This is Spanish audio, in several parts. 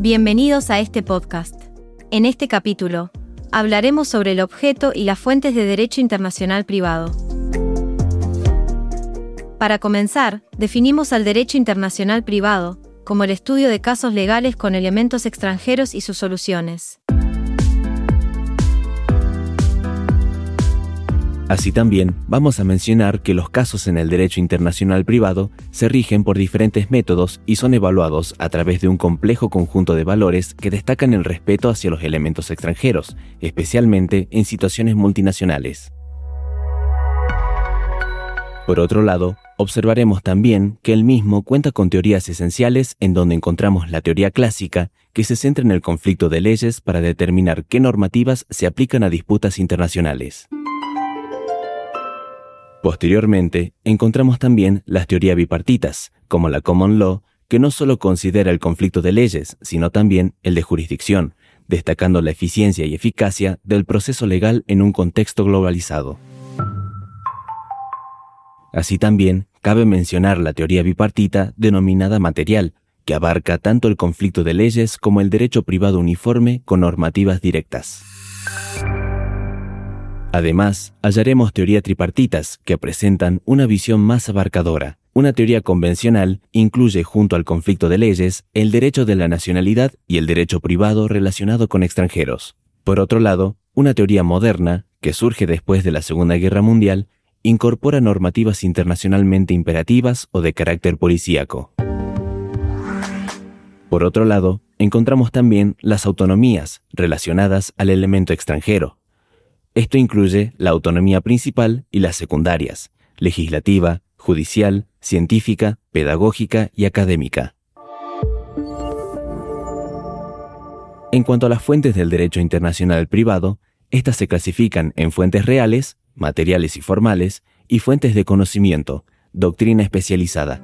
Bienvenidos a este podcast. En este capítulo, hablaremos sobre el objeto y las fuentes de derecho internacional privado. Para comenzar, definimos al derecho internacional privado como el estudio de casos legales con elementos extranjeros y sus soluciones. Así también vamos a mencionar que los casos en el derecho internacional privado se rigen por diferentes métodos y son evaluados a través de un complejo conjunto de valores que destacan el respeto hacia los elementos extranjeros, especialmente en situaciones multinacionales. Por otro lado, observaremos también que el mismo cuenta con teorías esenciales en donde encontramos la teoría clásica, que se centra en el conflicto de leyes para determinar qué normativas se aplican a disputas internacionales. Posteriormente, encontramos también las teorías bipartitas, como la common law, que no solo considera el conflicto de leyes, sino también el de jurisdicción, destacando la eficiencia y eficacia del proceso legal en un contexto globalizado. Así también, cabe mencionar la teoría bipartita denominada material, que abarca tanto el conflicto de leyes como el derecho privado uniforme con normativas directas. Además, hallaremos teoría tripartitas que presentan una visión más abarcadora. Una teoría convencional incluye junto al conflicto de leyes el derecho de la nacionalidad y el derecho privado relacionado con extranjeros. Por otro lado, una teoría moderna, que surge después de la Segunda Guerra Mundial, incorpora normativas internacionalmente imperativas o de carácter policíaco. Por otro lado, encontramos también las autonomías relacionadas al elemento extranjero, esto incluye la autonomía principal y las secundarias, legislativa, judicial, científica, pedagógica y académica. En cuanto a las fuentes del derecho internacional privado, estas se clasifican en fuentes reales, materiales y formales, y fuentes de conocimiento, doctrina especializada.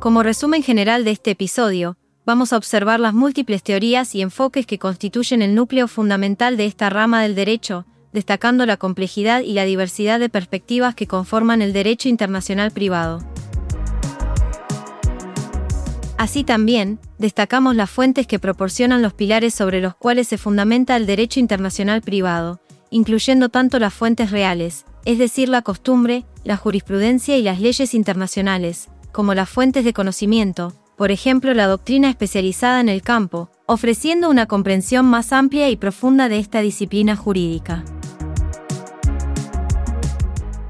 Como resumen general de este episodio, vamos a observar las múltiples teorías y enfoques que constituyen el núcleo fundamental de esta rama del derecho, destacando la complejidad y la diversidad de perspectivas que conforman el derecho internacional privado. Así también, destacamos las fuentes que proporcionan los pilares sobre los cuales se fundamenta el derecho internacional privado, incluyendo tanto las fuentes reales, es decir, la costumbre, la jurisprudencia y las leyes internacionales, como las fuentes de conocimiento, por ejemplo la doctrina especializada en el campo, ofreciendo una comprensión más amplia y profunda de esta disciplina jurídica.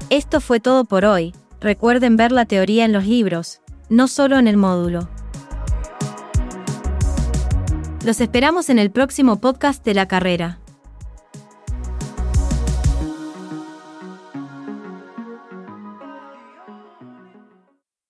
Esto fue todo por hoy, recuerden ver la teoría en los libros, no solo en el módulo. Los esperamos en el próximo podcast de la carrera.